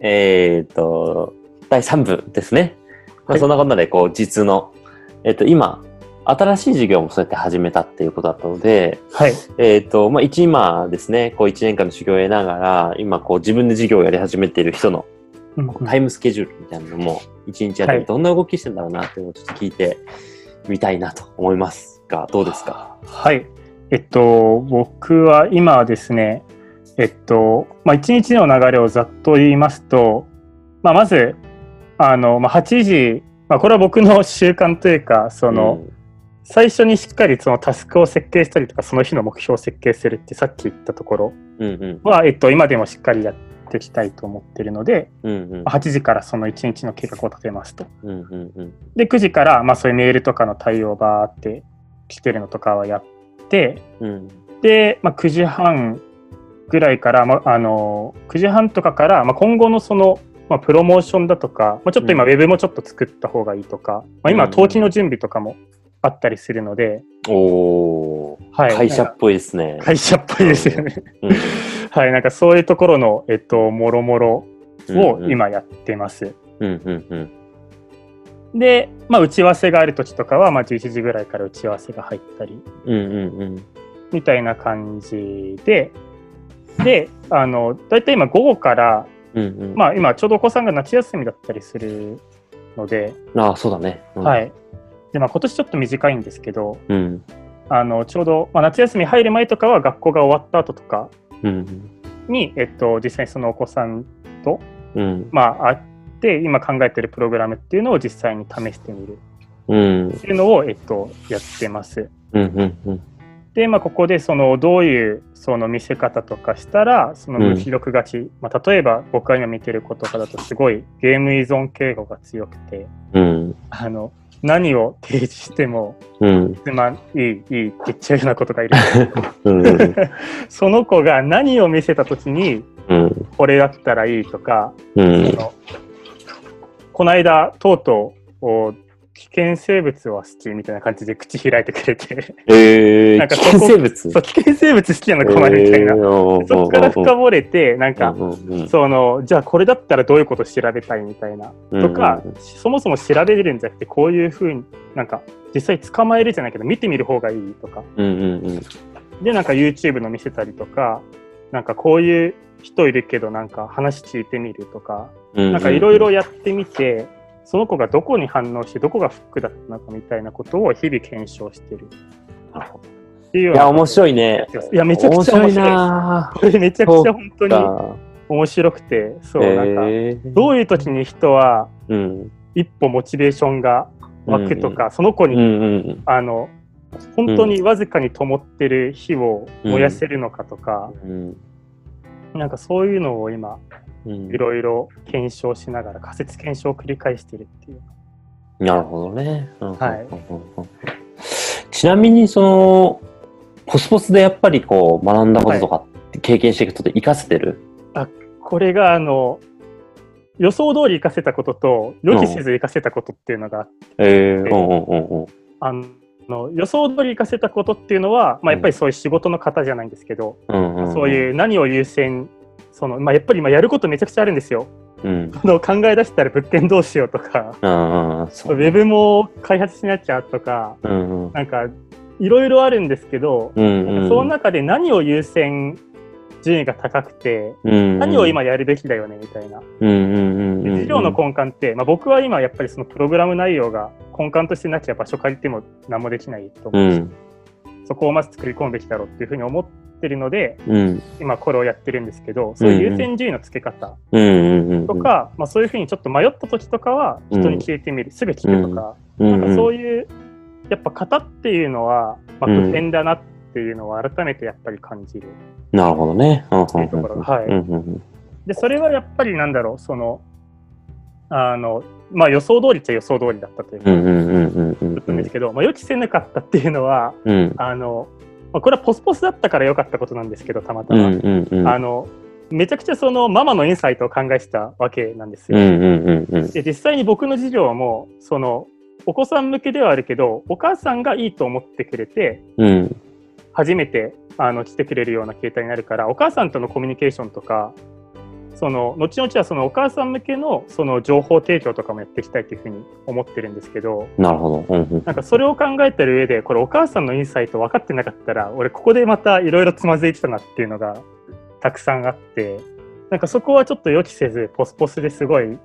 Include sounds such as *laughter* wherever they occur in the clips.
えっ、と、第3部ですね。まあ、はいそんなこんなで、こう、実の、えっ、と、今、新しい授業もそうやって始めたっていうことだったので、はい。えっ、と、まあ、一今ですね、こう、1年間の修行を得ながら、今、こう、自分で授業をやり始めている人のうんタイムスケジュールみたいなのも、1日あたりはいどんな動きしてんだろうなっていうのをちょっと聞いてみたいなと思いますが、どうですか？はい。えっと、僕は今はですね、えっと、まあ、一日の流れをざっと言いますと、まあ、まず、あの、まあ、8時、まあ、これは僕の習慣というか、その、最初にしっかりそのタスクを設計したりとか、その日の目標を設計するってさっき言ったところうん、うんうん。は、えっと、今でもしっかりやっていきたいと思ってるので、うんうんまあ8時からその1日の計画を立てますと。うんうんうんで、9時から、まあ、そういうメールとかの対応バーって来てるのとかはやって、うんで、まあ、9時半ぐらいから、まあ、あの9時半とかから、まあ、今後のその、まあ、プロモーションだとか、まあ、ちょっと今、うん。ウェブもちょっと作った方がいいとか、まあ、今、うん。登記の準備とかもあったりするので、おー、はい、会社っぽいですね。会社っぽいですよね。うん。*laughs* はい、なんかそういうところの、えっと、もろもろを今やってます。うんうんうん。で、まあ、打ち合わせがある時とかは、まあ、11時ぐらいから打ち合わせが入ったり、うんうんうん。みたいな感じで、で、あの、だいたい今午後から、うんうん。まあ今ちょうどお子さんが夏休みだったりするので、ああ、そうだね。うん。はい。で、まあ今年ちょっと短いんですけど、うん。あの、ちょうど、まあ、夏休み入る前とかは学校が終わった後とかうん。に、えっと、実際にそのお子さんと、うん。まあ会って、今考えてるプログラムっていうのを実際に試してみる。うん。っていうのを、えっと、やってます。うんうんうんで、まあ、ここでそのどういうその見せ方とかしたらその無記録勝ち、まあ、例えば僕が今見てる子とかだとすごいゲーム依存傾向が強くて。うん。あの何を提示してもうん。つまんいいいいって言っちゃうようなことがいる。*laughs* うん。う *laughs* んその子が何を見せた時にうん。これだったらいいとか、うん。そのこの間とうとうお危険生物は好きみたいな感じで口開いてくれて。えー、*laughs* なんか危険生物？そう危険生物好きなのこのみたいな、えーそこから深掘れてなんか、うんうんうんそのじゃあこれだったらどういうこと調べたいみたいな。とか、うん。うんそもそも調べれるんじゃなくてこういうふうになんか実際捕まえるじゃないけど見てみる方がいいとか。うんうんうん。でなんか YouTube の見せたりとかなんかこういう人いるけどなんか話聞いてみるとか、うん。なんかいろいろやってみてその子がどこに反応してどこがフックだったのかみたいなことを日々検証してる。いや、面白いね。いやめちゃくちゃ面白い。な。これめちゃくちゃ本当にか。面白くてそうなんかえー。どういう時に人はうん。一歩モチベーションが湧くとか、その子に、うんうんあの本当にわずかに灯ってる火を燃やせるのかとか、うんなんかそういうのを今うんいろいろ検証しながら仮説検証を繰り返してるっていう。なるほどね。うんはいうんうんうんちなみに、その、ポスポスでやっぱりこう、学んだこととか経験していくと活かせてる？これがあの予想通り活かせたことと予期せず活かせたことっていうのがあって、ええうんうんうんうん。あの予想通り活かせたことっていうのは、まあ、やっぱりそういう仕事の方じゃないんですけど、うんうんんそういう何を優先その、まあ、やっぱり今やることめちゃくちゃあるんですよ。うん。あの考え出したら物件どうしようとか、うウェブも開発しなきゃとか、うんうん。なんかいろいろあるんですけど、うんうん。その中で何を優先順位が高くて、うん、何を今やるべきだよねみたいな。うんうんうんうん。で事業の根幹って、まあ、僕は今やっぱりそのプログラム内容が根幹としてなきゃ場所借りても何もできないとう思うし、ん。そこをまず作り込むべきだろうっていうふうに思ってるので、うん。今これをやってるんですけど、そういう優先順位の付け方。とか、まあ、そういうふうにちょっと迷った時とかは人に聞いてみる、すぐ聞くとか、なんかそういう、やっぱ型っていうのは、まあ、うん普遍だなっていうのを改めてやっぱり感じる。なるほどね。っていうところはいで、それはやっぱりなんだろう、その、あの、まあ予想通りっちゃ予想通りだったというか、うんですけど、まあ、予期せなかったっていうのは、うん。あの、まあ、これはポスポスだったから良かったことなんですけど、たまたま。あの、めちゃくちゃそのママのインサイトを考えてたわけなんですよ。うんうんうんうんで実際に僕の授業もそのお子さん向けではあるけどお母さんがいいと思ってくれてうん。初めてあの来てくれるような形態になるからお母さんとのコミュニケーションとかその後々はそのお母さん向けのその情報提供とかもやっていきたいというふうに思ってるんですけどなるほど。うんうん。なんかそれを考えてる上でこれお母さんのインサイト分かってなかったら俺ここでまたいろいろつまずいてたなっていうのがたくさんあってなんかそこはちょっと予期せずポスポスですごい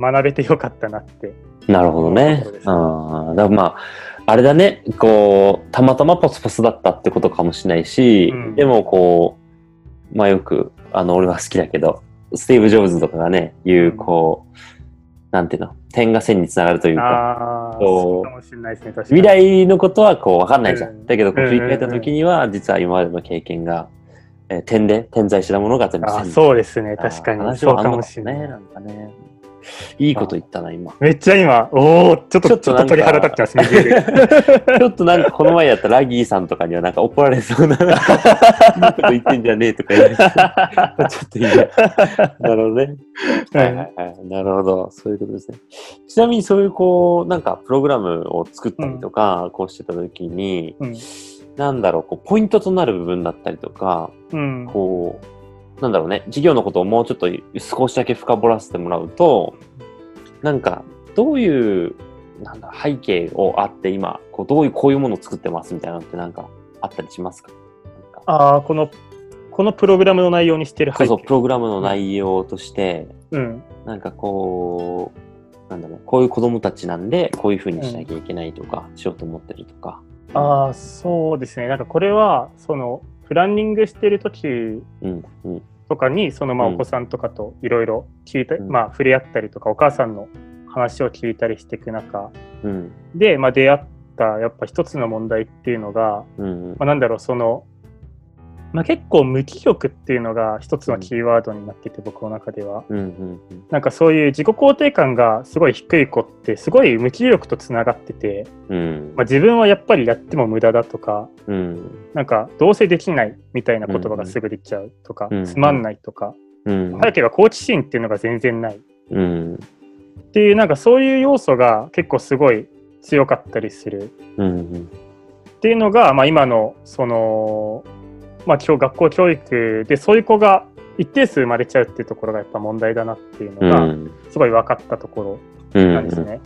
学べてよかったなって。なるほどね。あ、だからまあ、あれだね、こう、たまたまポスポスだったってことかもしれないし、うん。でもこう、まあよく、あの、俺は好きだけど、スティーブ・ジョブズとかがね、言う、こう、なんていうの、点が線につながるというか、未来のことはこう分かんないじゃん。うんだけど、こううん振り返った時には、実は今までの経験が、えー点で点在したものが全部あ線にそうですね確かに話そうはあんのかもしれないね。なんかね。いいこと言ったな、今。めっちゃ今おおちょっとちょっと鳥肌立ってますね *laughs* *laughs* ちょっとなんかこの前やったラギーさんとかにはなんか怒られそうな、*laughs* こと言ってんじゃねえとか言われて、ちょっといいや。なるほどね。はいはいはい。なるほど。そういうことですね。ちなみにそういうこう、なんかプログラムを作ったりとか、こうしてた時に、うんなんだろう、こう、ポイントとなる部分だったりとか、うんこう、なんだろうね、事業のことをもうちょっと少しだけ深掘らせてもらうと、なんか、どういう、なんだ、背景をあって今、こう、どういう、こういうものを作ってますみたいなのってなんかあったりしますか？ああこのこのプログラムの内容にしてる背景。そうそう、プログラムの内容として、うん。なんかこう、なんだろう、こういう子供たちなんで、こういうふうにしなきゃいけないとか、しようと思ってるとか。ああそうですね。なんかこれはそのプランニングしてる時うん、うん、とかにそのまあうん。お子さんとかといろいろ聞いた、うん。まあ触れ合ったりとかお母さんの話を聞いたりしていく中うん、で、まあ、出会ったやっぱ一つの問題っていうのが、うん、まあ、なんだろうその、まあ、結構無気力っていうのが一つのキーワードになってて、僕の中では。うん、うん、なんかそういう自己肯定感がすごい低い子ってすごい無気力とつながってて、うん、まあ、自分はやっぱりやっても無駄だとかうん、なんかどうせできないみたいな言葉がすぐ出ちゃうとか、うん。つまんないとか、うん、背景が好奇心っていうのが全然ない。うん、っていうなんかそういう要素が結構すごい強かったりする。うん、っていうのが、まあ、今のその、まあ、今日学校教育でそういう子が一定数生まれちゃうっていうところがやっぱ問題だなっていううのがん、すごい分かったところうん、なんですね。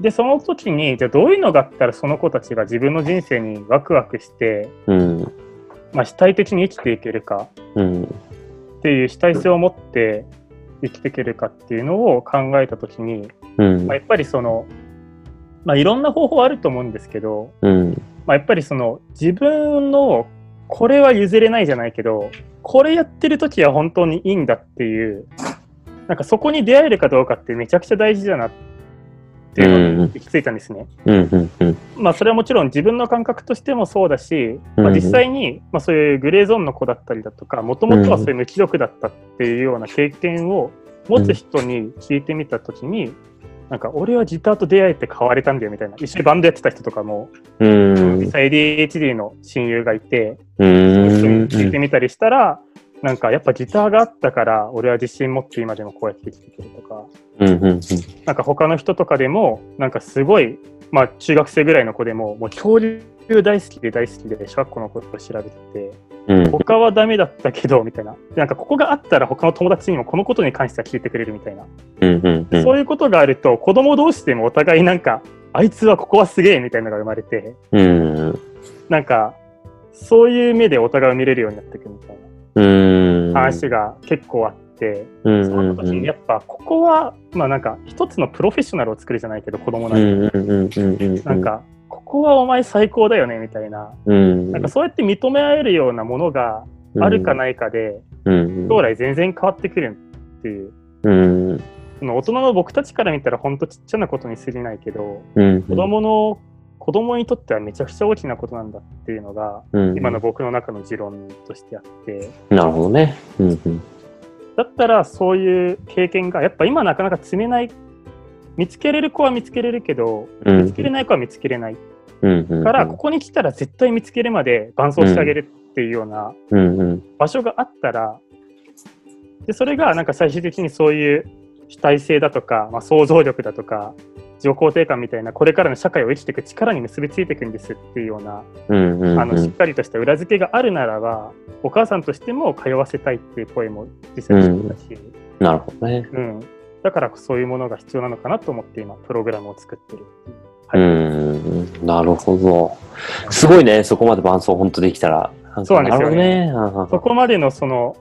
でその時にじゃあどういうのがあったらその子たちが自分の人生にワクワクして、うん、まあ、主体的に生きていけるかうん、っていう主体性を持って生きていけるかっていうのを考えた時に、うん。まあ、やっぱりその、まあ、いろんな方法あると思うんですけど、うん、まあ、やっぱりその自分のこれは譲れないじゃないけどこれやってる時は本当にいいんだっていうなんかそこに出会えるかどうかってめちゃくちゃ大事だなっていうのに行き着いたんですね。うん、うん、まあそれはもちろん自分の感覚としてもそうだし、まあ、うん。実際にまあそういうグレーゾーンの子だったりだとかもともとはそういう無気力だったっていうような経験を持つ人に聞いてみた時に、なんか俺はギターと出会えて変われたんだよみたいな。一緒にバンドやってた人とかもうん、実際 ADHD の親友がいて、聞いてみたりしたら、なんかやっぱギターがあったから、俺は自信持って今でもこうやって生きていけるとか、なんか他の人とかでも、なんかすごい、まあ中学生ぐらいの子でも、もう恐竜大好きで大好きで、小学校のことを調べてて、うん、他はダメだったけど、みたいな。でなんかここがあったら他の友達にもこのことに関しては聞いてくれるみたいな。うん、うん、そういうことがあると、子供同士でもお互いなんか、あいつはここはすげえみたいなのが生まれて、うん、なんか、そういう目でお互いを見れるようになっていくみたいうん、な話が結構あって、うん、その時にやっぱここは、まあなんか一つのプロフェッショナルを作るじゃないけど、子供なうん、んで、うん、うん、うん、なん、か、ここはお前最高だよねみたいな、うん、なんかそうやって認め合えるようなものがあるかないかで、うん、将来全然変わってくるっていう。うん、その大人の僕たちから見たら本当ちっちゃなことに過ぎないけど、うん、子供の子供にとってはめちゃくちゃ大きなことなんだっていうのが、うん、今の僕の中の持論としてあって、なるほどね。うん、うん、だったらそういう経験がやっぱ今なかなか積めない。見つけれる子は見つけれるけどうん、見つけれない子は見つけれないうん、うん、からここに来たら絶対見つけるまで伴走してあげるっていうようなうん、うん、場所があったらでそれがなんか最終的にそういう主体性だとか、まあ、想像力だとか自己肯定感みたいなこれからの社会を生きていく力に結びついていくんですっていうような、うんうんうん、あのしっかりとした裏付けがあるならばお母さんとしても通わせたいっていう声も実際にしてたし、なるほどね。うん。だからそういうものが必要なのかなと思って今プログラムを作ってるっていう。ん、なるほど。すごいね、そこまで伴奏本当できたら。そうなんですよねね。そこまでのその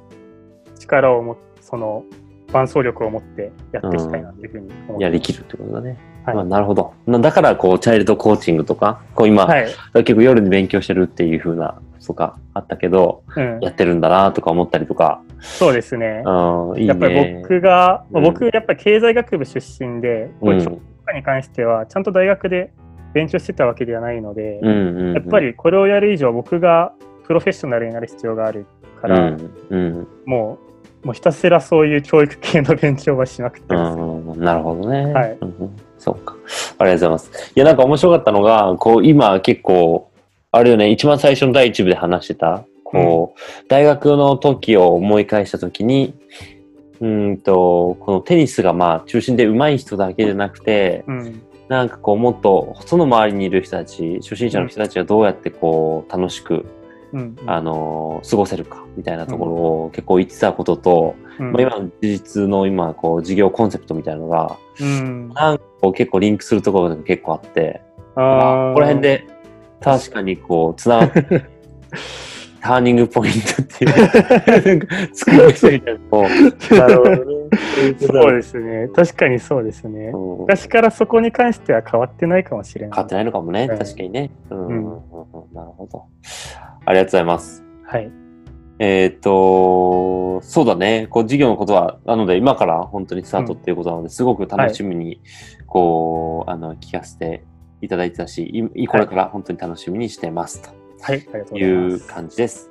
力をもその伴走力を持ってやっていきたいなというふうに思ってやりきるってことだね。はいまあ、なるほど。なだから、こう、チャイルドコーチングとか、こう今、はい、結構夜に勉強してるっていう風な、とかあったけど、うん、やってるんだなとか思ったりとか、そうですね。うん、いいね。やっぱり僕が、うん僕やっぱり経済学部出身で、こうに関してはちゃんと大学で勉強してたわけではないので、うんうんうん、やっぱりこれをやる以上僕がプロフェッショナルになる必要があるから、うんうんもうもうひたすらそういう教育系の勉強はしまくってなるほどね。はい。うんうん。そうか。ありがとうございます。いや、なんか面白かったのが、こう、今結構、あれよね、一番最初の第一部で話してた、こう、大学の時を思い返した時に、うーんと、このテニスがまあ中心で上手い人だけじゃなくて、うんなんかこうもっとその周りにいる人たち、初心者の人たちがどうやってこう楽しく、うんあの過ごせるかみたいなところを結構言ってたことと、うん。まあ、今の事実の今こう事業コンセプトみたいなのが、うん。なんかこう結構リンクするところが結構あって、あこーこら辺で確かにこう、つながって、ターニングポイントっていう、*laughs* 作り人みたいな。こうなるほどね。そうですね。確かにそうですね。うん昔からそこに関しては変わってないかもしれない。変わってないのかもね、はい確かにね。うんうんうんうんなるほど。ありがとうございます。はい。えっ、と、そうだね、こう事業のことは、なので今から本当にスタートっていうことなので、すごく楽しみに、こう、あの、聞かせていただいてたし、いこれから本当に楽しみにしてますはい。ありがとうございう。感じです。